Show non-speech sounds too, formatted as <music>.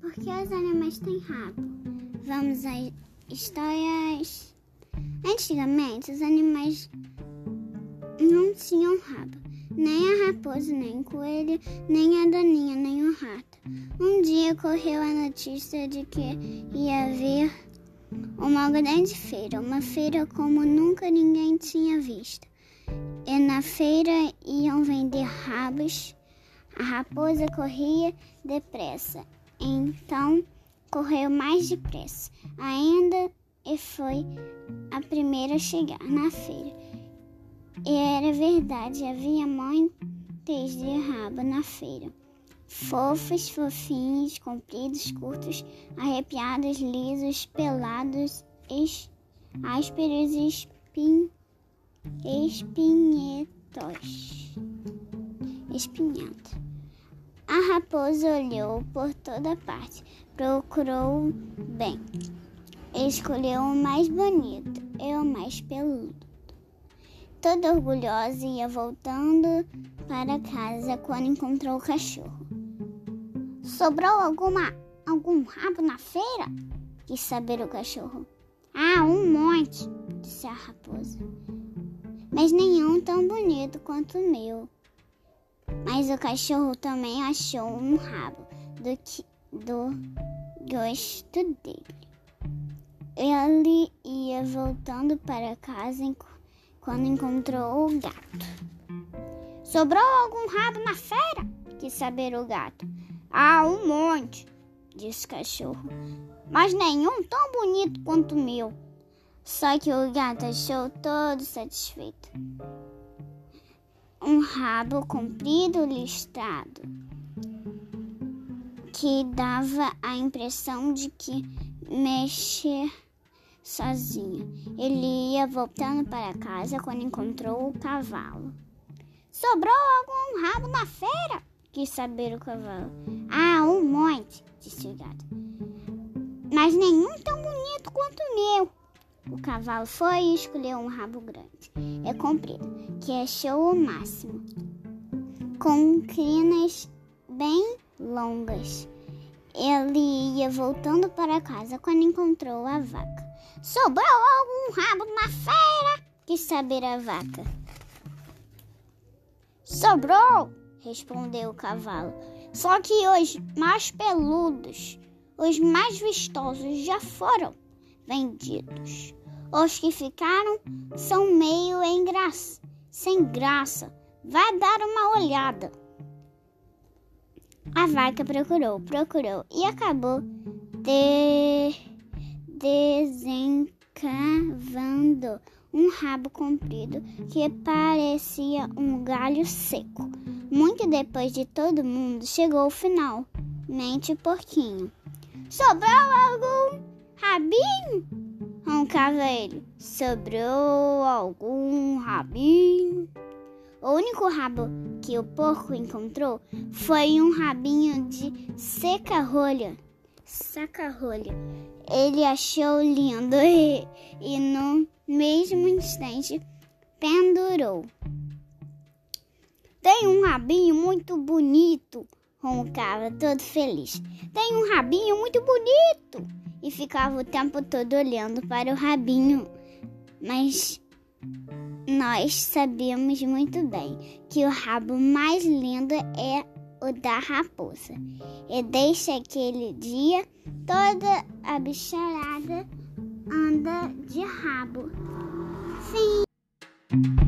Por que os animais têm rabo? Vamos às histórias. Antigamente, os animais não tinham rabo. Nem a raposa, nem o coelho, nem a daninha, nem o rato. Um dia correu a notícia de que ia haver uma grande feira, uma feira como nunca ninguém tinha visto. E na feira iam vender rabos. A raposa corria depressa, então correu mais depressa ainda e foi a primeira a chegar na feira. E era verdade, havia montes de rabo na feira. Fofos, fofinhos, compridos, curtos, arrepiados, lisos, pelados, ásperos e espin, espinhetos. Espinhento. Raposa olhou por toda parte, procurou bem, escolheu o mais bonito e o mais peludo. Toda orgulhosa ia voltando para casa quando encontrou o cachorro. Sobrou alguma algum rabo na feira? Quis saber o cachorro. Ah, um monte, disse a raposa. Mas nenhum tão bonito quanto o meu. Mas o cachorro também achou um rabo do, que, do gosto dele. Ele ia voltando para casa quando encontrou o gato. Sobrou algum rabo na feira? Quis saber o gato. Ah, um monte, disse o cachorro, mas nenhum tão bonito quanto o meu. Só que o gato achou todo satisfeito. Um rabo comprido listrado que dava a impressão de que mexer sozinho. Ele ia voltando para casa quando encontrou o cavalo. Sobrou algum rabo na feira? Quis saber o cavalo. Ah, um monte, disse o gato. Mas nenhum tão bonito quanto o meu. O cavalo foi e escolheu um rabo grande e comprido, que achou o máximo, com crinas bem longas. Ele ia voltando para casa quando encontrou a vaca. Sobrou algum rabo na feira? Quis saber a vaca. Sobrou, respondeu o cavalo. Só que os mais peludos, os mais vistosos já foram vendidos. Os que ficaram são meio sem graça. Vai dar uma olhada. A vaca procurou, procurou e acabou de desencavando um rabo comprido que parecia um galho seco. Muito depois de todo mundo, chegou o final. Mente o porquinho. Sobrou algum rabinho? Roncava ele. Sobrou algum rabinho? O único rabo que o porco encontrou foi um rabinho de seca-rolha. Saca-rolha. Ele achou lindo <laughs> e, e no mesmo instante pendurou. Tem um rabinho muito bonito, roncava todo feliz. Tem um rabinho muito bonito! Ficava o tempo todo olhando para o rabinho. Mas nós sabemos muito bem que o rabo mais lindo é o da raposa. E desde aquele dia, toda a bicharada anda de rabo. Fim.